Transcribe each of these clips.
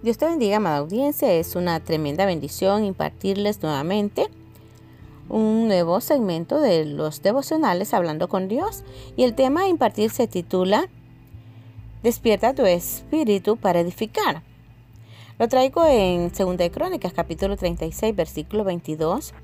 Dios te bendiga, amada audiencia. Es una tremenda bendición impartirles nuevamente un nuevo segmento de los devocionales Hablando con Dios. Y el tema a impartir se titula Despierta tu espíritu para edificar. Lo traigo en 2 de Crónicas, capítulo 36, versículo 22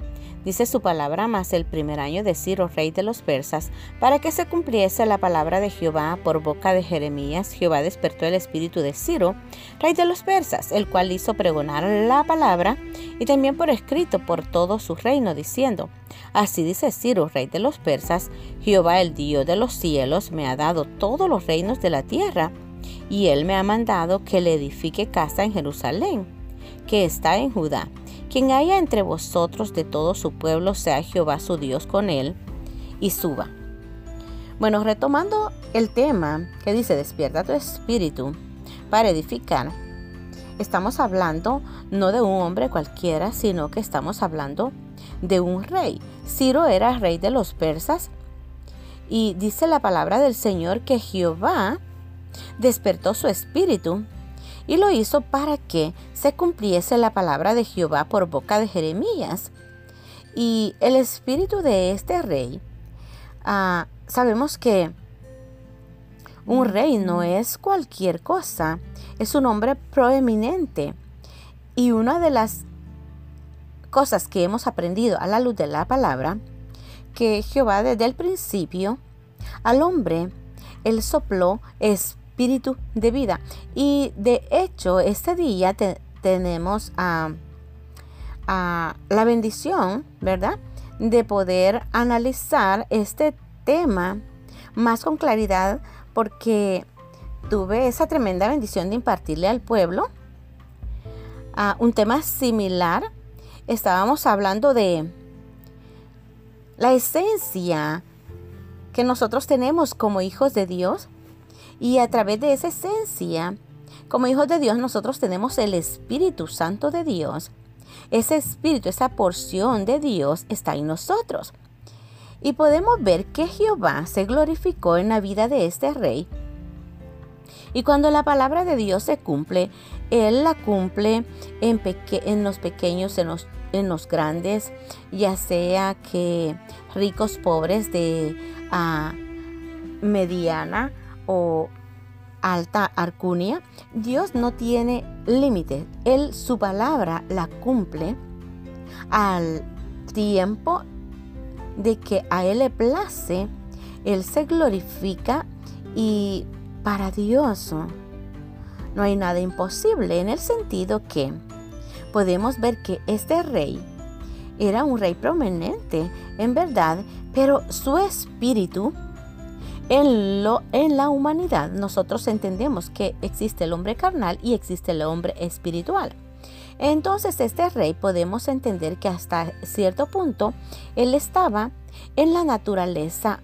dice su palabra, más el primer año de Ciro, rey de los persas, para que se cumpliese la palabra de Jehová por boca de Jeremías, Jehová despertó el espíritu de Ciro, rey de los persas, el cual hizo pregonar la palabra y también por escrito por todo su reino, diciendo, Así dice Ciro, rey de los persas, Jehová el Dios de los cielos me ha dado todos los reinos de la tierra, y él me ha mandado que le edifique casa en Jerusalén, que está en Judá quien haya entre vosotros de todo su pueblo, sea Jehová su Dios con él, y suba. Bueno, retomando el tema que dice, despierta tu espíritu para edificar, estamos hablando no de un hombre cualquiera, sino que estamos hablando de un rey. Ciro era rey de los persas y dice la palabra del Señor que Jehová despertó su espíritu y lo hizo para que se cumpliese la palabra de Jehová por boca de Jeremías. Y el espíritu de este rey, ah, sabemos que un rey no es cualquier cosa, es un hombre proeminente. Y una de las cosas que hemos aprendido a la luz de la palabra, que Jehová desde el principio al hombre, él sopló espíritu espíritu de vida. Y de hecho, este día tenemos a, la bendición, ¿verdad? De poder analizar este tema más con claridad porque tuve esa tremenda bendición de impartirle al pueblo a un tema similar. Estábamos hablando de la esencia que nosotros tenemos como hijos de Dios y a través de esa esencia, como hijos de Dios, nosotros tenemos el Espíritu Santo de Dios. Ese espíritu, esa porción de Dios está en nosotros. Y podemos ver que Jehová se glorificó en la vida de este rey. Y cuando la palabra de Dios se cumple, Él la cumple en, en los pequeños, en los, en los, grandes, ya sea que ricos, pobres, de ah, mediana o alta arcunia, Dios no tiene límites. Él su palabra la cumple al tiempo de que a Él le place, Él se glorifica y para Dios no hay nada imposible en el sentido que podemos ver que este rey era un rey prominente en verdad, pero su espíritu en, lo, en la humanidad nosotros entendemos que existe el hombre carnal y existe el hombre espiritual. Entonces este rey podemos entender que hasta cierto punto él estaba en la naturaleza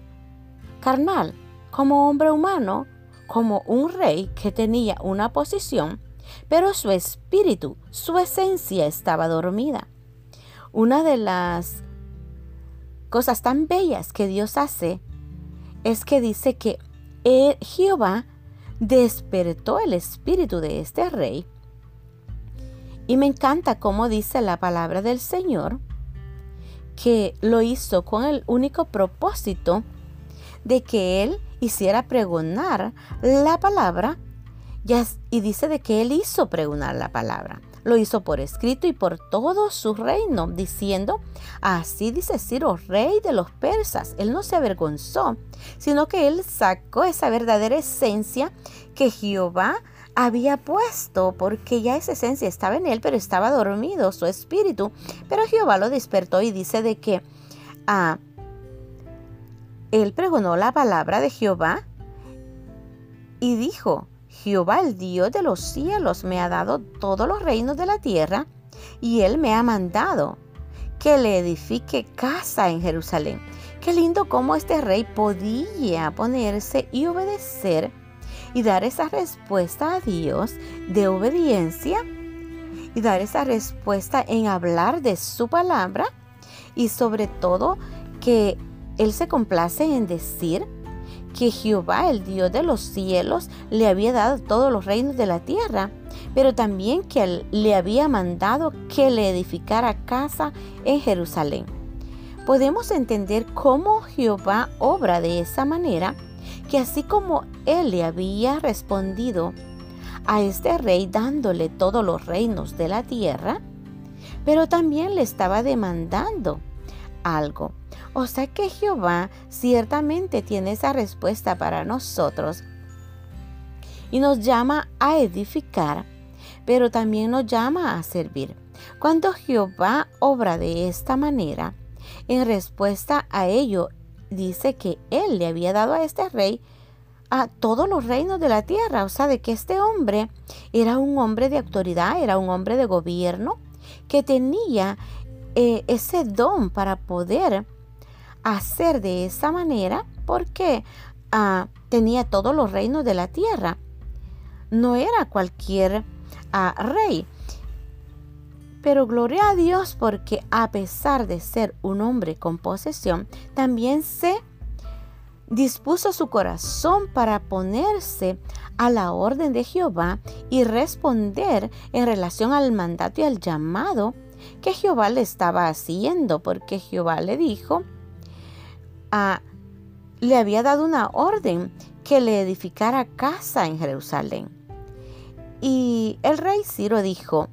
carnal, como hombre humano, como un rey que tenía una posición, pero su espíritu, su esencia estaba dormida. Una de las cosas tan bellas que Dios hace es que dice que Jehová despertó el espíritu de este rey. Y me encanta cómo dice la palabra del Señor, que lo hizo con el único propósito de que él hiciera pregonar la palabra y dice de que él hizo pregonar la palabra. Lo hizo por escrito y por todo su reino, diciendo, así dice Ciro, rey de los persas. Él no se avergonzó, sino que él sacó esa verdadera esencia que Jehová había puesto, porque ya esa esencia estaba en él, pero estaba dormido su espíritu. Pero Jehová lo despertó y dice de que ah, él pregonó la palabra de Jehová y dijo, Jehová, el Dios de los cielos, me ha dado todos los reinos de la tierra y Él me ha mandado que le edifique casa en Jerusalén. Qué lindo cómo este rey podía ponerse y obedecer y dar esa respuesta a Dios de obediencia y dar esa respuesta en hablar de su palabra y sobre todo que Él se complace en decir que Jehová, el Dios de los cielos, le había dado todos los reinos de la tierra. pero también que le había mandado que le edificara casa en Jerusalén. Podemos entender cómo Jehová obra de esa manera, que así como él le había respondido a este rey dándole todos los reinos de la tierra, pero también le estaba demandando algo. O sea que Jehová ciertamente tiene esa respuesta para nosotros y nos llama a edificar, pero también nos llama a servir. Cuando Jehová obra de esta manera, en respuesta a ello, dice que él le había dado a este rey a todos los reinos de la tierra, o sea, de que este hombre era un hombre de autoridad, era un hombre de gobierno, que tenía eh, ese don para poder hacer de esa manera, porque ah, tenía todos los reinos de la tierra no era cualquier ah, rey. Pero gloria a Dios porque a pesar de ser un hombre con posesión, también se dispuso su corazón para ponerse a la orden de Jehová y responder en relación al mandato y al llamado que Jehová le estaba haciendo, porque Jehová le dijo, le había dado una orden que le edificara casa en Jerusalén. Y el rey Ciro dijo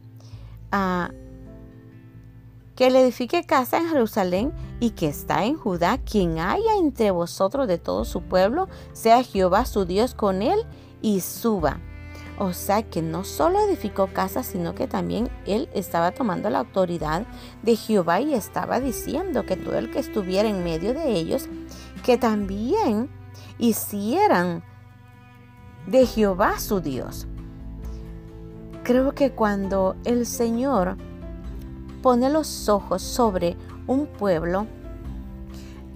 ah, que le edifique casa en Jerusalén y que está en Judá, quien haya entre vosotros de todo su pueblo, sea Jehová su Dios con él y suba. O sea que no solo edificó casa, sino que también él estaba tomando la autoridad de Jehová y estaba diciendo que todo el que estuviera en medio de ellos, que también hicieran de Jehová su Dios. Creo que cuando el Señor pone los ojos sobre un pueblo,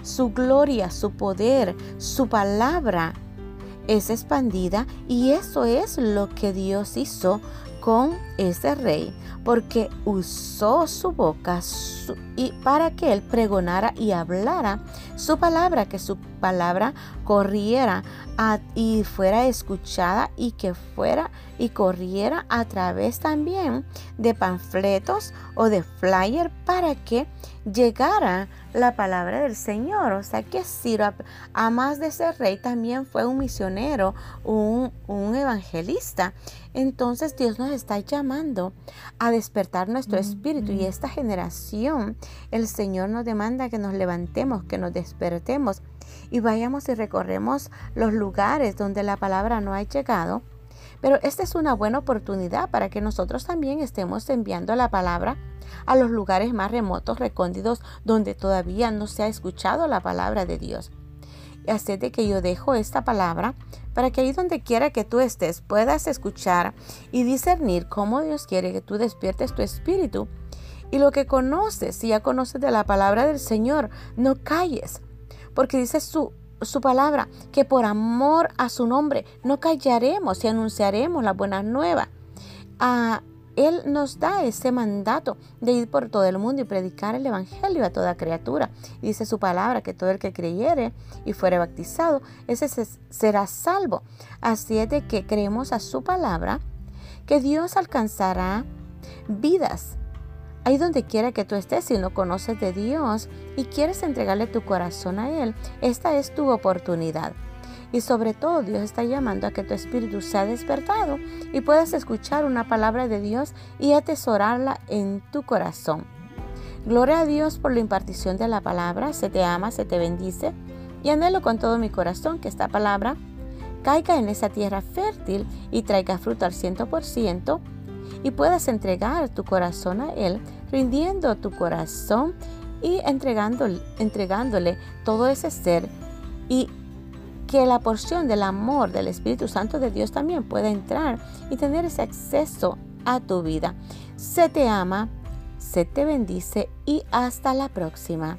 su gloria, su poder, su palabra es expandida y eso es lo que Dios hizo con ese rey, porque usó su boca y para que él pregonara y hablara su palabra, que su palabra corriera y fuera escuchada y que fuera y corriera a través también de panfletos o de flyer para que llegara la palabra del Señor. O sea que Ciro, a más de ser rey, también fue un misionero, un, un evangelista. Entonces Dios nos está llamando a despertar nuestro espíritu y esta generación, el Señor nos demanda que nos levantemos, que nos despertemos y vayamos y recorremos los lugares donde la palabra no ha llegado. Pero esta es una buena oportunidad para que nosotros también estemos enviando la palabra a los lugares más remotos, recóndidos, donde todavía no se ha escuchado la palabra de Dios. Así de que yo dejo esta palabra para que ahí donde quiera que tú estés puedas escuchar y discernir cómo Dios quiere que tú despiertes tu espíritu. Y lo que conoces, si ya conoces de la palabra del Señor, no calles, porque dice su, su palabra, que por amor a su nombre no callaremos y anunciaremos la buena nueva. Ah, él nos da ese mandato de ir por todo el mundo y predicar el Evangelio a toda criatura. dice su palabra que todo el que creyere y fuere bautizado, ese será salvo. Así es de que creemos a su palabra que Dios alcanzará vidas Ahí donde quiera que tú estés, si no conoces de Dios y quieres entregarle tu corazón a Él, esta es tu oportunidad. Y sobre todo Dios está llamando a que tu espíritu sea despertado y puedas escuchar una palabra de Dios y atesorarla en tu corazón. Gloria a Dios por la impartición de la palabra, se te ama, se te bendice y anhelo con todo mi corazón que esta palabra caiga en esa tierra fértil y traiga fruto al ciento por ciento y puedas entregar tu corazón a Él, rindiendo tu corazón y entregándole, entregándole todo ese ser y que la porción del amor del Espíritu Santo de Dios también pueda entrar y tener ese acceso a tu vida. Se te ama, se te bendice y hasta la próxima.